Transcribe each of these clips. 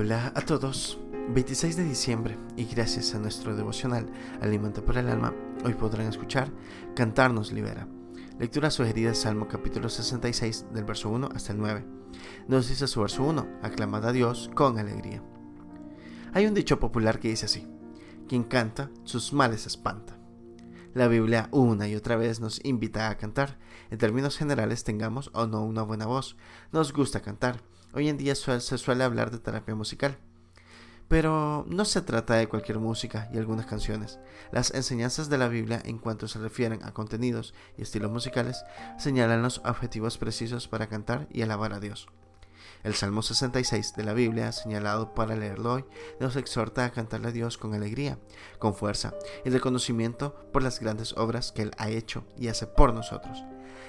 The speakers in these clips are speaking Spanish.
Hola a todos. 26 de diciembre y gracias a nuestro devocional Alimento para el Alma, hoy podrán escuchar Cantarnos Libera. Lectura sugerida Salmo capítulo 66 del verso 1 hasta el 9. Nos dice su verso 1, aclamad a Dios con alegría. Hay un dicho popular que dice así, quien canta, sus males espanta. La Biblia una y otra vez nos invita a cantar. En términos generales, tengamos o no una buena voz. Nos gusta cantar Hoy en día se suele hablar de terapia musical. Pero no se trata de cualquier música y algunas canciones. Las enseñanzas de la Biblia en cuanto se refieren a contenidos y estilos musicales señalan los objetivos precisos para cantar y alabar a Dios. El Salmo 66 de la Biblia, señalado para leerlo hoy, nos exhorta a cantarle a Dios con alegría, con fuerza y reconocimiento por las grandes obras que Él ha hecho y hace por nosotros.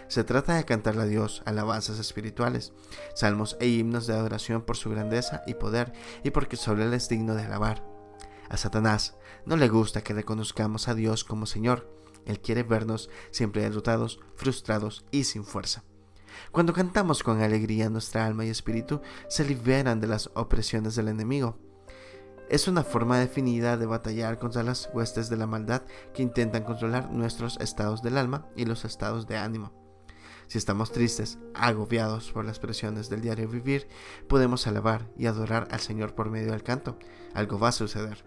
Se trata de cantarle a Dios alabanzas espirituales, salmos e himnos de adoración por su grandeza y poder y porque solo Él es digno de alabar. A Satanás no le gusta que reconozcamos a Dios como Señor. Él quiere vernos siempre derrotados, frustrados y sin fuerza. Cuando cantamos con alegría, nuestra alma y espíritu se liberan de las opresiones del enemigo. Es una forma definida de batallar contra las huestes de la maldad que intentan controlar nuestros estados del alma y los estados de ánimo. Si estamos tristes, agobiados por las presiones del diario vivir, podemos alabar y adorar al Señor por medio del canto. Algo va a suceder.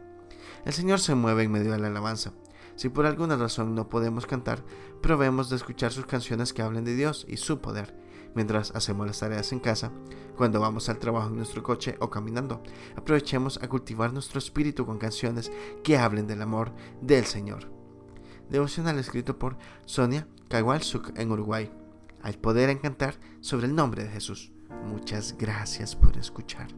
El Señor se mueve en medio de la alabanza. Si por alguna razón no podemos cantar, probemos de escuchar sus canciones que hablen de Dios y su poder, mientras hacemos las tareas en casa, cuando vamos al trabajo en nuestro coche o caminando. Aprovechemos a cultivar nuestro espíritu con canciones que hablen del amor del Señor. Devocional escrito por Sonia Kawalsuk en Uruguay al poder encantar sobre el nombre de Jesús. Muchas gracias por escuchar.